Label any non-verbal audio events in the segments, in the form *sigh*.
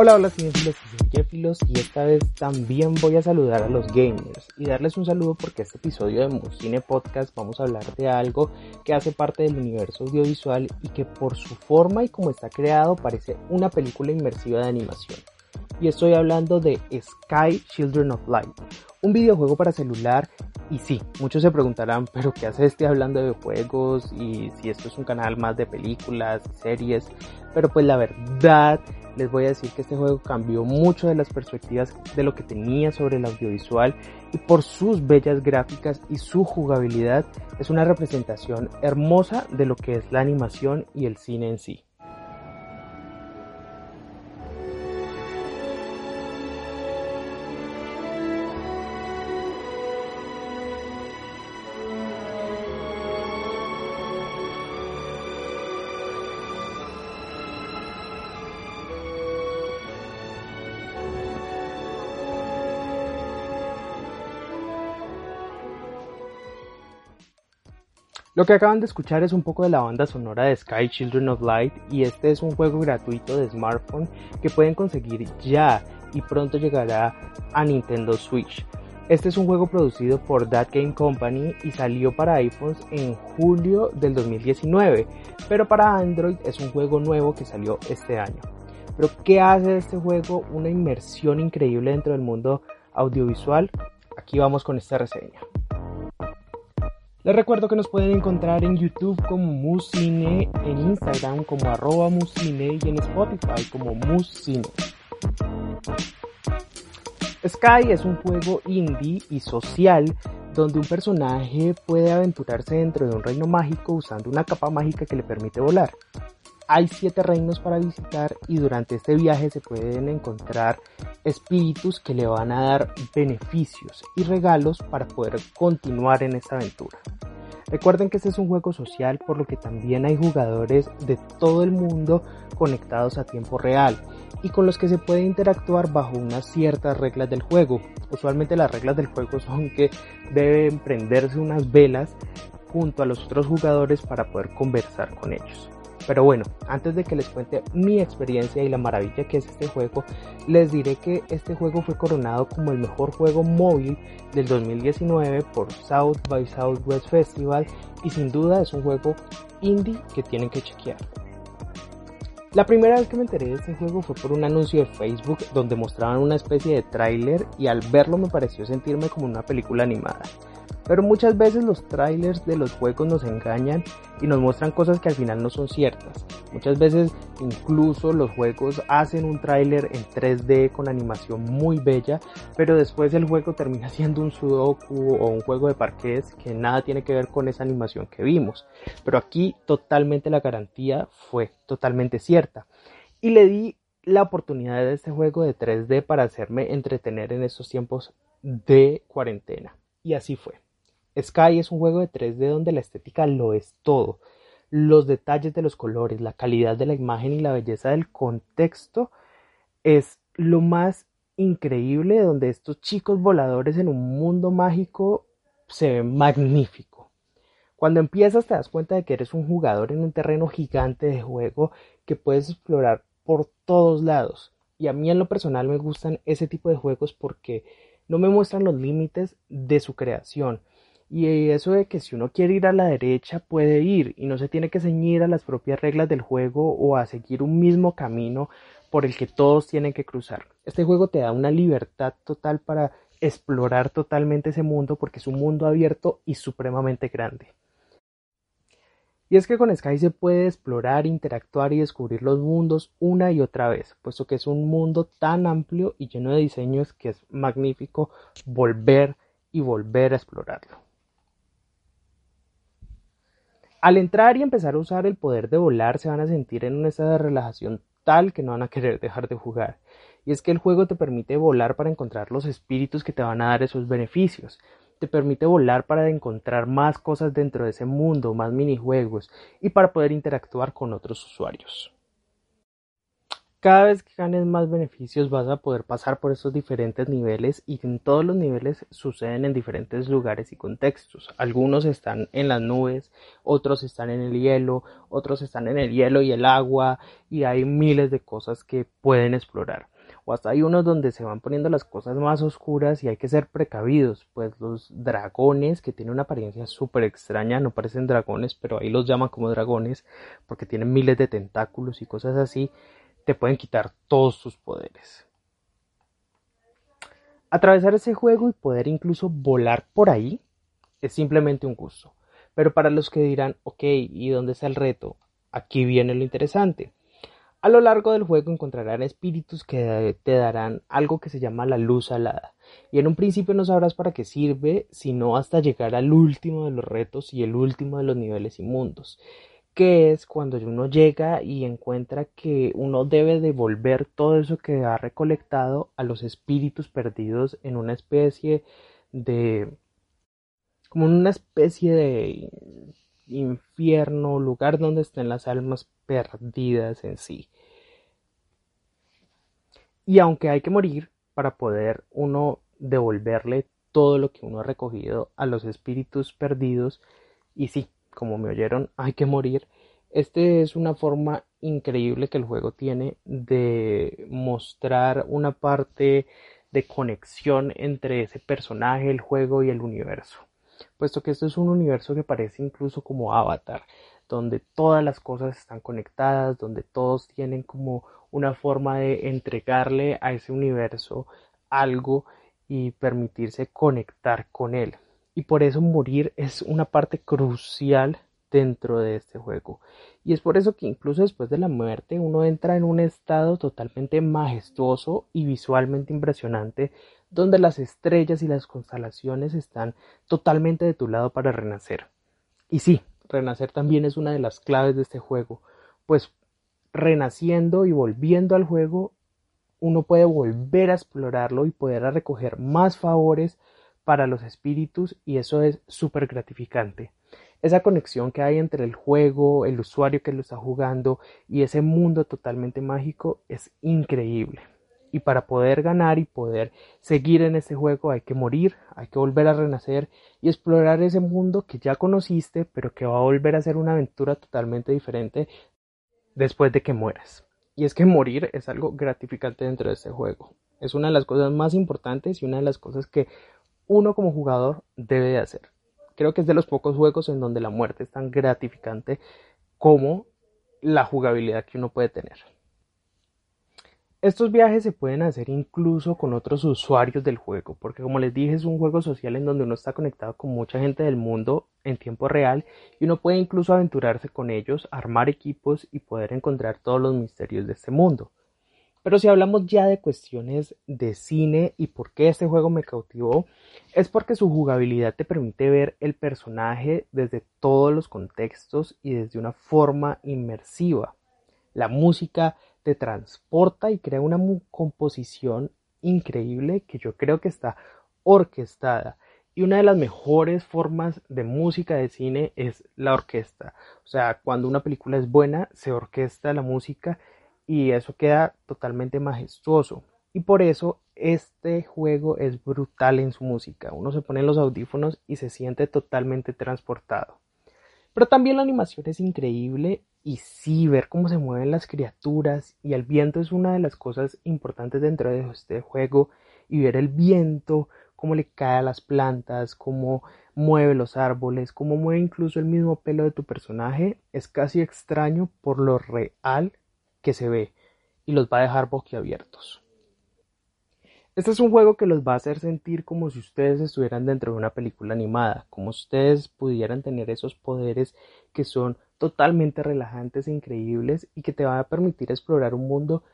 Hola, hola cinéfilos y cinéfilos y esta vez también voy a saludar a los gamers y darles un saludo porque este episodio de Musine Podcast vamos a hablar de algo que hace parte del universo audiovisual y que por su forma y como está creado parece una película inmersiva de animación. Y estoy hablando de Sky Children of Light, un videojuego para celular y sí, muchos se preguntarán, pero ¿qué hace este hablando de juegos y si esto es un canal más de películas, series? Pero pues la verdad, les voy a decir que este juego cambió mucho de las perspectivas de lo que tenía sobre el audiovisual y por sus bellas gráficas y su jugabilidad es una representación hermosa de lo que es la animación y el cine en sí. Lo que acaban de escuchar es un poco de la banda sonora de Sky Children of Light y este es un juego gratuito de smartphone que pueden conseguir ya y pronto llegará a Nintendo Switch. Este es un juego producido por That Game Company y salió para iPhones en julio del 2019, pero para Android es un juego nuevo que salió este año. Pero ¿qué hace este juego una inmersión increíble dentro del mundo audiovisual? Aquí vamos con esta reseña. Les recuerdo que nos pueden encontrar en YouTube como Musine, en Instagram como arroba y en Spotify como Musine. Sky es un juego indie y social donde un personaje puede aventurarse dentro de un reino mágico usando una capa mágica que le permite volar. Hay siete reinos para visitar y durante este viaje se pueden encontrar espíritus que le van a dar beneficios y regalos para poder continuar en esta aventura. Recuerden que este es un juego social por lo que también hay jugadores de todo el mundo conectados a tiempo real y con los que se puede interactuar bajo unas ciertas reglas del juego. Usualmente las reglas del juego *laughs* son que deben prenderse unas velas junto a los otros jugadores para poder conversar con ellos. Pero bueno, antes de que les cuente mi experiencia y la maravilla que es este juego, les diré que este juego fue coronado como el mejor juego móvil del 2019 por South by Southwest Festival y sin duda es un juego indie que tienen que chequear. La primera vez que me enteré de este juego fue por un anuncio de Facebook donde mostraban una especie de tráiler y al verlo me pareció sentirme como una película animada. Pero muchas veces los trailers de los juegos nos engañan y nos muestran cosas que al final no son ciertas. Muchas veces incluso los juegos hacen un trailer en 3D con animación muy bella, pero después el juego termina *laughs* siendo un sudoku o un juego de parqués que nada tiene que ver con esa animación que vimos. Pero aquí totalmente la garantía fue totalmente cierta. Y le di la oportunidad de este juego de 3D para hacerme entretener en estos tiempos de cuarentena. Y así fue. Sky es un juego de 3D donde la estética lo es todo. Los detalles de los colores, la calidad de la imagen y la belleza del contexto es lo más increíble donde estos chicos voladores en un mundo mágico se ven magnífico. Cuando empiezas te das cuenta de que eres un jugador en un terreno gigante de juego que puedes explorar por todos lados. Y a mí en lo personal me gustan ese tipo de juegos porque no me muestran los límites de su creación. Y eso de que si uno quiere ir a la derecha puede ir y no se tiene que ceñir a las propias reglas del juego o a seguir un mismo camino por el que todos tienen que cruzar. Este juego te da una libertad total para explorar totalmente ese mundo porque es un mundo abierto y supremamente grande. Y es que con Sky se puede explorar, interactuar y descubrir los mundos una y otra vez, puesto que es un mundo tan amplio y lleno de diseños que es magnífico volver y volver a explorarlo. Al entrar y empezar a usar el poder de volar se van a sentir en un estado de relajación tal que no van a querer *laughs* dejar de jugar. Y es que el juego te permite volar para encontrar los espíritus que te van a dar esos beneficios te permite volar para encontrar más cosas dentro de ese mundo, más minijuegos y para poder interactuar con otros usuarios. Cada vez que ganes más beneficios vas a poder pasar por estos diferentes niveles y en todos los niveles suceden en diferentes lugares y contextos. Algunos están en las nubes, otros están en el hielo, otros están en el hielo y el agua y hay miles de cosas que pueden explorar. O hasta hay unos donde se van poniendo las cosas más oscuras y hay que ser precavidos, pues los dragones que tienen una apariencia súper extraña, no parecen dragones, pero ahí los llaman como dragones porque tienen miles de tentáculos y cosas así te pueden quitar todos tus poderes. Atravesar ese juego y poder incluso volar por ahí es simplemente un gusto. Pero para los que dirán, ok, ¿y dónde está el reto? Aquí viene lo interesante. A lo largo del juego encontrarán espíritus que te darán algo que se llama la luz alada. Y en un principio no sabrás para qué sirve, sino hasta llegar al último de los retos y el último de los niveles inmundos que es cuando uno llega y encuentra que uno debe devolver todo eso que ha recolectado a los espíritus perdidos en una especie de como una especie de infierno, lugar donde estén las almas perdidas en sí. Y aunque hay que morir para poder uno devolverle todo lo que uno ha recogido a los espíritus perdidos, y sí, como me oyeron, hay que morir. Este es una forma increíble que el juego tiene de mostrar una parte de conexión entre ese personaje, el juego y el universo. Puesto que esto es un universo que parece incluso como Avatar, donde todas las cosas están conectadas, donde todos tienen como una forma de entregarle a ese universo algo y permitirse conectar con él y por eso morir es una parte crucial dentro de este juego. Y es por eso que incluso después de la muerte uno entra en un estado totalmente majestuoso y visualmente impresionante donde las estrellas y las constelaciones están totalmente de tu lado para renacer. Y sí, renacer también es una de las claves de este juego, pues renaciendo y volviendo al juego uno puede volver a explorarlo y poder recoger más favores para los espíritus y eso es súper gratificante. Esa conexión que hay entre el juego, el usuario que lo está jugando y ese mundo totalmente mágico es increíble. Y para poder ganar y poder seguir en este juego hay que morir, hay que volver a renacer y explorar ese mundo que ya conociste, pero que va a volver a ser una aventura totalmente diferente después de que mueras. Y es que morir es algo gratificante dentro de este juego. Es una de las cosas más importantes y una de las cosas que uno como jugador debe de hacer. Creo que es de los pocos juegos en donde la muerte es tan gratificante como la jugabilidad que uno puede tener. Estos viajes se pueden hacer incluso con otros usuarios del juego, porque como les dije es un juego social en donde uno está conectado con mucha gente del mundo en tiempo real y uno puede incluso aventurarse con ellos, armar equipos y poder encontrar todos los misterios de este mundo. Pero si hablamos ya de cuestiones de cine y por qué este juego me cautivó, es porque su jugabilidad te permite ver el personaje desde todos los contextos y desde una forma inmersiva. La música te transporta y crea una composición increíble que yo creo que está orquestada. Y una de las mejores formas de música de cine es la orquesta. O sea, cuando una película es buena, se orquesta la música y eso queda totalmente majestuoso. Y por eso este juego es brutal en su música. Uno se pone los audífonos y se siente totalmente transportado. Pero también la animación es increíble y sí, ver cómo se mueven las criaturas y el viento es una de las cosas importantes dentro de este juego y ver el viento, cómo le cae a las plantas, cómo mueve los árboles, cómo mueve incluso el mismo pelo de tu personaje, es casi extraño por lo real que se ve y los va a dejar boquiabiertos. Este es un juego que los va a hacer sentir como si ustedes estuvieran dentro de una película animada, como ustedes pudieran tener esos poderes que son totalmente relajantes e increíbles y que te van a permitir explorar un mundo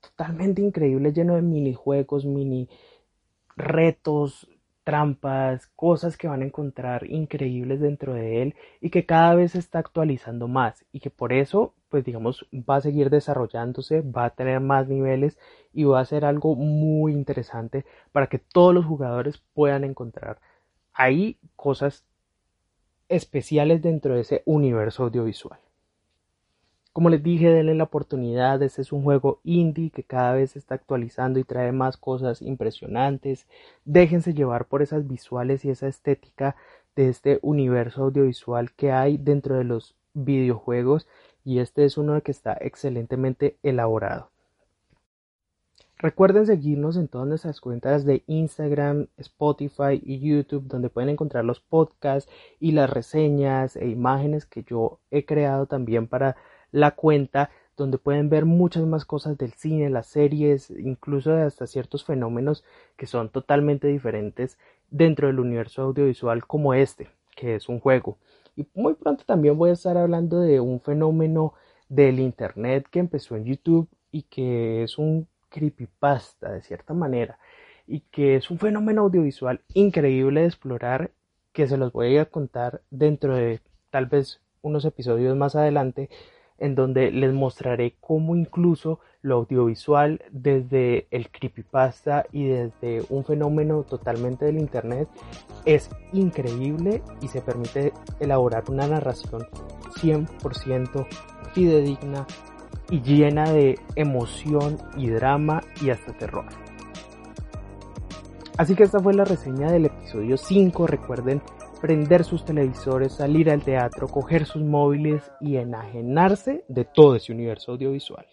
totalmente increíble lleno de minijuegos, mini retos, trampas, cosas que van a encontrar increíbles dentro de él y que cada vez se está actualizando más y que por eso pues digamos va a seguir desarrollándose, va a tener más niveles y va a ser algo muy interesante para que todos los jugadores puedan encontrar ahí cosas especiales dentro de ese universo audiovisual. Como les dije, denle la oportunidad. Este es un juego indie que cada vez se está actualizando y trae más cosas impresionantes. Déjense llevar por esas visuales y esa estética de este universo audiovisual que hay dentro de los videojuegos y este es uno que está excelentemente elaborado. Recuerden seguirnos en todas nuestras cuentas de Instagram, Spotify y YouTube, donde pueden encontrar los podcasts y las reseñas e imágenes que yo he creado también para la cuenta, donde pueden ver muchas más cosas del cine, las series, incluso hasta ciertos fenómenos que son totalmente diferentes dentro del universo audiovisual como este, que es un juego. Y muy pronto también voy a estar hablando de un fenómeno del Internet que empezó en YouTube y que es un creepypasta de cierta manera y que es un fenómeno audiovisual increíble de explorar que se los voy a contar dentro de tal vez unos episodios más adelante en donde les mostraré cómo incluso lo audiovisual desde el creepypasta y desde un fenómeno totalmente del internet es increíble y se permite elaborar una narración 100% fidedigna y llena de emoción y drama y hasta terror. Así que esta fue la reseña del episodio 5. Recuerden prender sus televisores, salir al teatro, coger sus móviles y enajenarse de todo ese universo audiovisual.